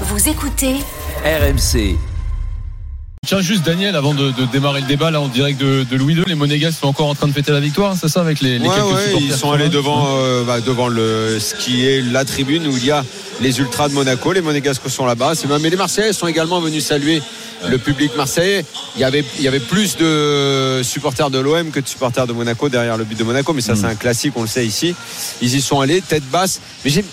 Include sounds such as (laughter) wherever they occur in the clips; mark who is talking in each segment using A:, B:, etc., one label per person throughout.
A: Vous écoutez
B: RMC.
C: Tiens juste Daniel, avant de, de démarrer le débat là en direct de, de Louis II, les Monégas sont encore en train de fêter la victoire, c'est ça avec les, les
D: Ouais,
C: quelques
D: ouais,
C: supporters
D: ils sont allés devant, euh, bah, devant le, ce qui est la tribune où il y a les ultras de Monaco. Les Monégasques sont là-bas. Mais les Marseillais sont également venus saluer le public marseillais. Il y avait, il y avait plus de supporters de l'OM que de supporters de Monaco derrière le but de Monaco. Mais ça,
C: Mm.
D: c'est un classique, on le sait ici. Ils y sont allés, tête basse. Mais j'ai.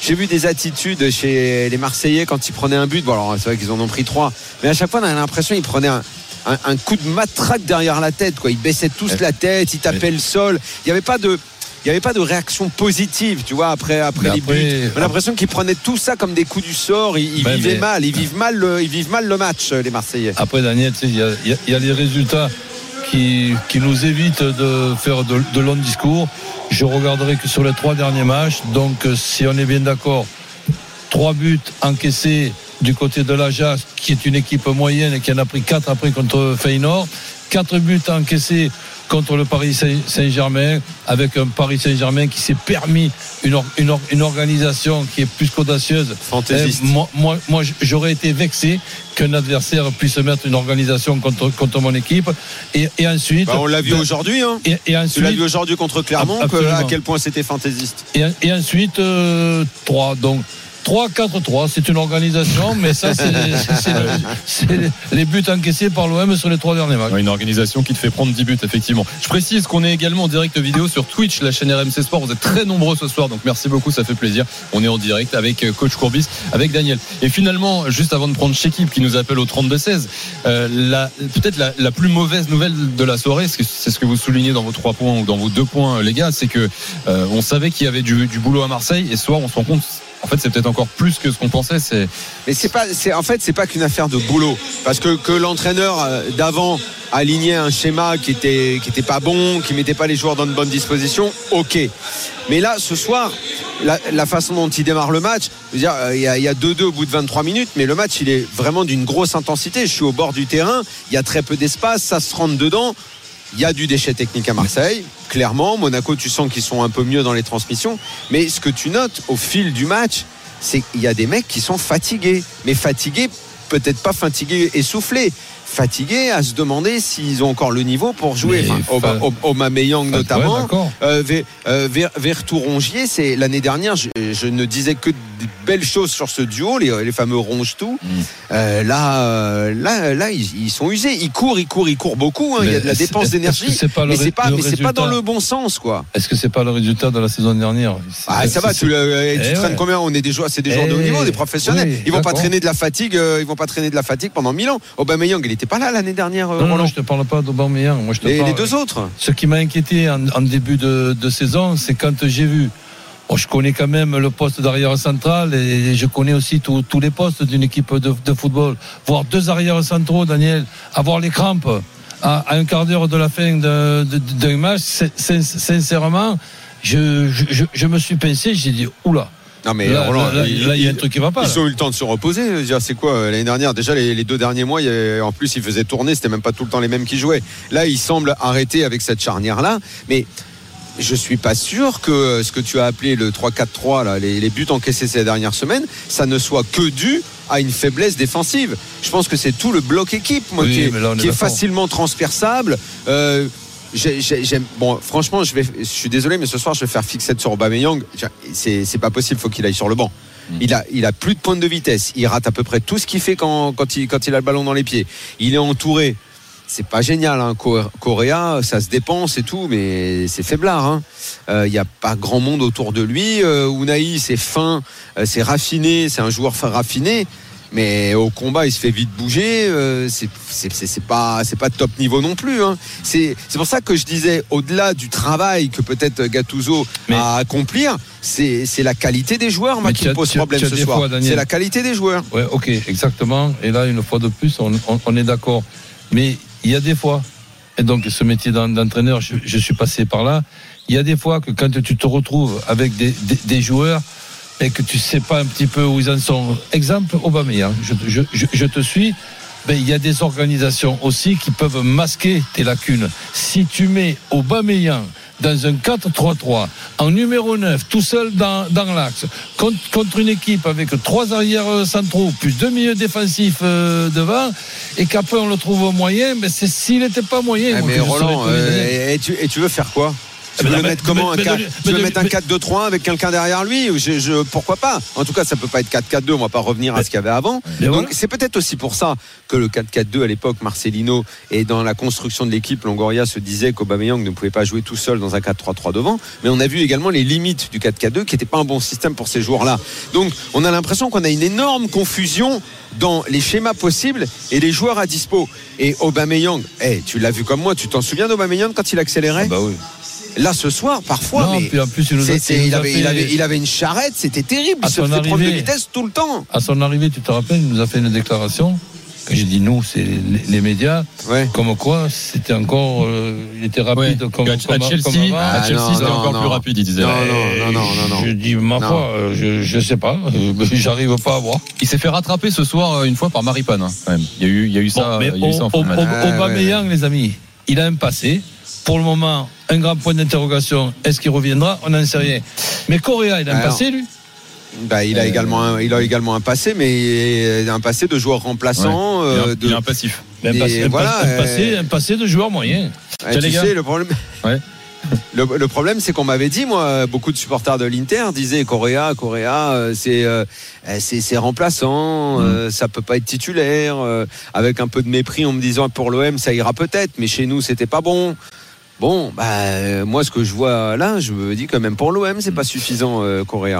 D: J'ai vu des attitudes chez les Marseillais quand ils prenaient un but. Bon, alors c'est vrai qu'ils en ont pris trois, mais à chaque fois on a l'impression qu'ils prenaient un, un- un coup de matraque derrière la tête. Quoi. Ils baissaient tous
C: Ouais.
D: la tête, ils tapaient le sol. Il n'y avait pas de. Il n'y avait pas de réaction positive, tu vois, après, les buts. On a l'impression qu'ils prenaient tout ça comme des coups du sort. Ils, ils
C: Ben,
D: vivaient
C: mais-
D: mal, ils vivent mal, le, ils vivent mal le match, les Marseillais.
C: Après Daniel, il y, a- y y les résultats qui, qui nous évitent de faire de, de longs discours. Je regarderai que sur les trois derniers matchs. Donc euh, si on est bien d'accord, trois buts encaissés du côté de l'Ajax, qui est une équipe moyenne et qui en a pris quatre après contre Feyenoord. Quatre buts encaissés contre le Paris Saint- Saint-Germain, avec un Paris Saint-Germain qui s'est permis une, or- une, or- une organisation qui est plus qu'audacieuse.
D: Fantaisiste.
C: Eh, moi, moi, moi, j'aurais été vexé qu'un adversaire puisse mettre une organisation contre, contre mon équipe. Et, et ensuite.
D: Bah, on l'a vu
C: ben,
D: aujourd'hui. Hein.
C: Et, et
D: Tu l'as
C: ensuite,
D: vu aujourd'hui contre Clermont, que- à quel point c'était fantaisiste.
C: et, et ensuite, euh, 3. Donc, 3, 4, 3. C'est une organisation, mais ça, c'est c'est le- c'est les- buts encaissés par l'OM sur les trois derniers matchs.
E: Une organisation qui te fait prendre 10 buts, effectivement. Je précise qu'on est également en direct vidéo sur Twitch, la chaîne RMC Sport. Vous êtes très nombreux ce soir, donc merci beaucoup, ça fait plaisir. On est en direct avec euh, Coach Courbis, avec Daniel. Et finalement, juste avant de prendre Chekib qui nous appelle au 32-16, euh, peut-être la, plus mauvaise nouvelle de la soirée, c'est ce que vous soulignez dans vos trois points ou dans vos deux points, euh, les gars, c'est que on savait qu'il y avait du, du boulot à Marseille et ce soir, on se rend compte. En fait, c'est peut-être encore plus que ce qu'on pensait.
D: Mais c'est pas, c'est en fait, c'est pas qu'une affaire de boulot, parce que que l'entraîneur euh, d'avant alignait un schéma qui était qui était pas bon, qui mettait pas les joueurs dans de bonnes dispositions, ok. Mais là, ce soir, la, la façon dont il démarre le match, euh, il y a- il y a 2-2 au bout de 23 minutes, mais le match, il est vraiment d'une grosse intensité. Je suis au bord du terrain, il y a très peu d'espace, ça se rentre dedans. Il y a du déchet technique à Marseille, clairement. Monaco, tu sens qu'ils sont un peu mieux dans les transmissions. Mais ce que tu notes au fil du match, c'est qu'il y a des mecs qui sont fatigués. Mais fatigués, peut-être pas fatigués essoufflés. Fatigués à se demander s'ils ont encore le niveau pour jouer. Enfin,
C: fa- Ouais,
D: notamment. Euh, Ver- euh, Ver- Vertou-Rongier, c'est l'année dernière, je, je ne disais que de belles choses sur ce duo, les, les fameux ronge-tout.
C: Mm.
D: Euh, là, euh, là, là, ils, ils sont usés. Ils courent, ils courent, ils courent beaucoup. hein. Il y a de la dépense d'énergie.
C: pas
D: Mais c'est pas, mais c'est pas dans le bon sens, quoi.
C: Est-ce que c'est pas le résultat de la saison dernière?
D: Ah, ça va,
C: C'est-
D: tu, le- tu
C: Eh
D: traînes combien? On est des joueurs, c'est des joueurs de haut
C: Eh,
D: niveau, des professionnels.
C: oui,
D: ils vont pas traîner de la fatigue, euh, ils vont pas traîner de la fatigue pendant mille ans. Aubameyang, il était pas là l'année dernière, euh,
C: Non, non, je te parle pas d'Aubameyang. Moi, je te
D: les,
C: parle.
D: les deux autres.
C: Ce qui m'a inquiété en, en début de, de saison, c'est quand j'ai vu. bon, je connais quand même le poste d'arrière central et je connais aussi tous les postes d'une équipe de, de football. Voir deux arrières centraux, Daniel, avoir les crampes à, à un quart d'heure de la fin d'un match, sincèrement, je, je, me suis pincé, j'ai dit, oula,
D: Non mais
C: là,
D: Roland, ils-
C: là, il y a un truc qui va pas.
D: Ils ont eu le temps de se reposer. C'est quoi euh, l'année dernière? Déjà les, les deux derniers mois, il y avait- en plus ils faisaient tourner, c'était même pas tout le temps les mêmes qui jouaient. Là, ils semblent arrêter avec cette charnière là, mais je suis pas sûr que euh, ce que tu as appelé le 3-4-3 là, les, les buts encaissés ces dernières semaines, ça ne soit que dû à une faiblesse défensive. Je pense que c'est tout le bloc équipe moi,
C: Oui,
D: qui est, qui facilement transperçable. Euh, j'ai- j'ai- j'aime- bon, franchement, je vais, je suis désolé, mais ce soir, je vais faire fixette sur Aubameyang. C'est, c'est pas possible, faut qu'il aille sur le banc. Il a, il a plus de pointe de vitesse. Il rate à peu près tout ce qu'il fait quand, quand, il, quand il a le ballon dans les pieds. Il est entouré. C'est pas génial, hein. Co- Correa, ça se dépense et tout, mais c'est faiblard. hein. Euh, Il n'y a pas grand monde autour de lui. Euh, Unai, c'est fin, euh, c'est raffiné, c'est un joueur fin raffiné. Mais au combat, il se fait vite bouger. euh, c'est- pas, c'est pas top niveau non plus. hein. C'est c'est pour ça que je disais, au-delà du travail que peut-être Gattuso
C: Mais-
D: a à accomplir, c'est c'est la qualité des joueurs moi, qui me pose problème ce soir. C'est la qualité des joueurs.
C: Ouais, ok, exactement. Et là, une fois de plus, on, on- on est d'accord. Mais il y a des fois, et donc ce métier d'en- d'entraîneur, je, je suis passé par là, il y a des fois que quand tu te retrouves avec des, des- des joueurs et que tu sais pas un petit peu où ils en sont. Exemple, Aubameyang, je, je, je, je te suis. Ben, il y a des organisations aussi qui peuvent masquer tes lacunes. Si tu mets Aubameyang dans un 4-3-3, en numéro 9, tout seul dans, dans l'axe, contre, contre une équipe avec trois arrières centraux, plus deux milieux défensifs euh, devant, et qu'après on le trouve moyen, mais c'est s'il n'était pas moyen.
D: Ah,
C: moi,
D: mais Roland,
C: comédien.
D: euh, et, tu, et tu veux faire quoi? Tu
C: Mais
D: veux le mettre comment un
C: mais
D: ca-
C: de-
D: Tu
C: mais
D: veux mettre un
C: mais-
D: 4-2-3 avec quelqu'un derrière lui je, je- Pourquoi pas? En tout cas, ça peut pas être 4-4-2. On va pas revenir à ce qu'il y avait avant. Donc c'est peut-être aussi pour ça que le 4-4-2 à l'époque, Marcelino et dans la construction de l'équipe, Longoria se disait qu'Aubameyang ne pouvait pas jouer tout seul dans un 4-3-3 devant. Mais on a vu également les limites du 4-4-2 qui n'était pas un bon système pour ces joueurs-là. Donc on a l'impression qu'on a une énorme confusion dans les schémas possibles et les joueurs à dispo. Et Aubameyang, eh, tu l'as vu comme moi, tu t'en souviens d'Aubameyang quand il accélérait?
C: Ah bah oui.
D: Là ce soir, parfois,
C: Non,
D: mais
C: puis en plus, il nous a- il
D: avait,
C: fait-
D: il, avait, il avait une charrette, c'était terrible.
C: À
D: Il se
C: son
D: faisait prendre de
C: arrivée.
D: vitesse tout le temps.
C: À son arrivée, tu te rappelles, il nous a fait une déclaration. J'ai dit nous, c'est les, les médias,
D: Ouais.
C: comme quoi c'était encore, euh, il était
E: Ouais.
C: rapide comme,
E: à,
C: comme,
E: à Chelsea,
C: comme
E: à
D: Ah,
E: Chelsea,
D: non,
E: c'était encore
D: non.
E: plus rapide, il disait.
D: Non, non, non, non, non, non.
C: Je dis ma
D: Non.
C: foi, euh, je, je sais pas, euh, (laughs) j'arrive pas à voir.
E: Il s'est fait rattraper ce soir une fois par Maripane. hein, quand même. Il y a eu, il y a eu ça.
C: Bon, mais
E: il y a eu ça en
C: au-
E: fin
D: Ah,
C: Aubameyang, les amis, il a un passé. Pour le moment, un grand point d'interrogation. Est-ce qu'il reviendra? On n'en sait rien. Mais Correa, il a un passé, lui?
D: Bah, il, a
E: Euh,
D: également un, il a également un passé, mais un passé de joueur remplaçant.
E: Il,
D: euh,
E: est un,
D: de-
E: il un passif.
C: Mais un, passé, un
D: voilà,
C: passé- un
D: euh,
C: passé, un passé de joueur moyen.
D: Ah,
E: Tiens,
D: tu
E: les gars.
D: sais, le problème.
E: Ouais.
D: Le, le problème, c'est qu'on m'avait dit, moi, beaucoup de supporters de l'Inter disaient Correa, Correa, euh, c'est euh, c'est c'est remplaçant,
E: Mm.
D: euh, ça peut pas être titulaire. euh, avec un peu de mépris, en me disant pour l'OM, ça ira peut-être, mais chez nous, c'était pas bon. Bon, bah, euh, moi, ce que je vois là, je me dis quand même pour l'OM, c'est pas suffisant, euh, Correa.